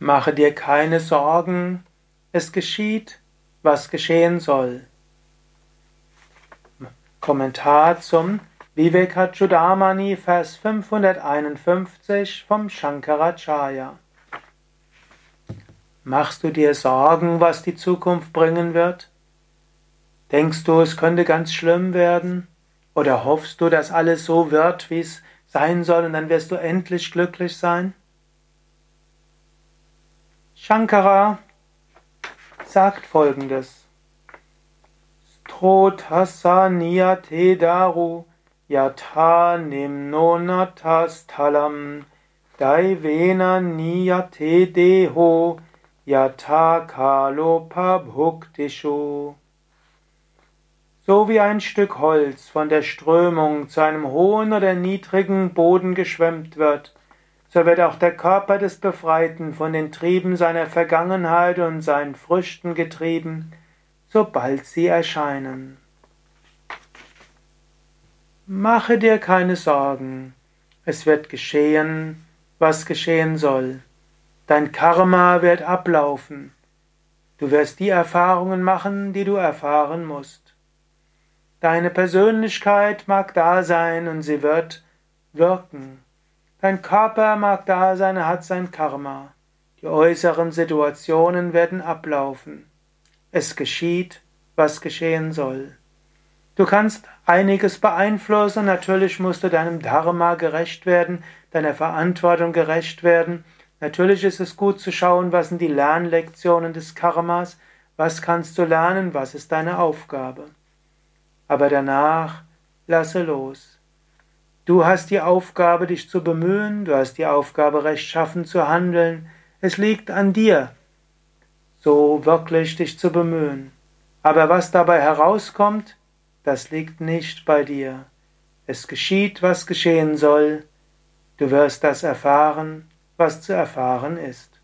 Mache dir keine Sorgen, es geschieht, was geschehen soll. Kommentar zum Vivekachudamani, Vers 551 vom Shankaracharya. Machst du dir Sorgen, was die Zukunft bringen wird? Denkst du, es könnte ganz schlimm werden? Oder hoffst du, dass alles so wird, wie es sein soll, und dann wirst du endlich glücklich sein? Shankara sagt folgendes. Strotasa niyate daru yatha nimnonatas daivena niyate deho yatha kalopabhuktishu. So wie ein Stück Holz von der Strömung zu einem hohen oder niedrigen Boden geschwemmt wird, so wird auch der Körper des Befreiten von den Trieben seiner Vergangenheit und seinen Früchten getrieben, sobald sie erscheinen. Mache dir keine Sorgen, es wird geschehen, was geschehen soll. Dein Karma wird ablaufen. Du wirst die Erfahrungen machen, die du erfahren musst. Deine Persönlichkeit mag da sein und sie wird wirken. Dein Körper mag da sein, er hat sein Karma. Die äußeren Situationen werden ablaufen. Es geschieht, was geschehen soll. Du kannst einiges beeinflussen, natürlich musst du deinem Dharma gerecht werden, deiner Verantwortung gerecht werden. Natürlich ist es gut zu schauen, was sind die Lernlektionen des Karmas, was kannst du lernen, was ist deine Aufgabe. Aber danach lasse los. Du hast die Aufgabe, dich zu bemühen, du hast die Aufgabe, rechtschaffen zu handeln. Es liegt an dir, so wirklich dich zu bemühen. Aber was dabei herauskommt, das liegt nicht bei dir. Es geschieht, was geschehen soll. Du wirst das erfahren, was zu erfahren ist.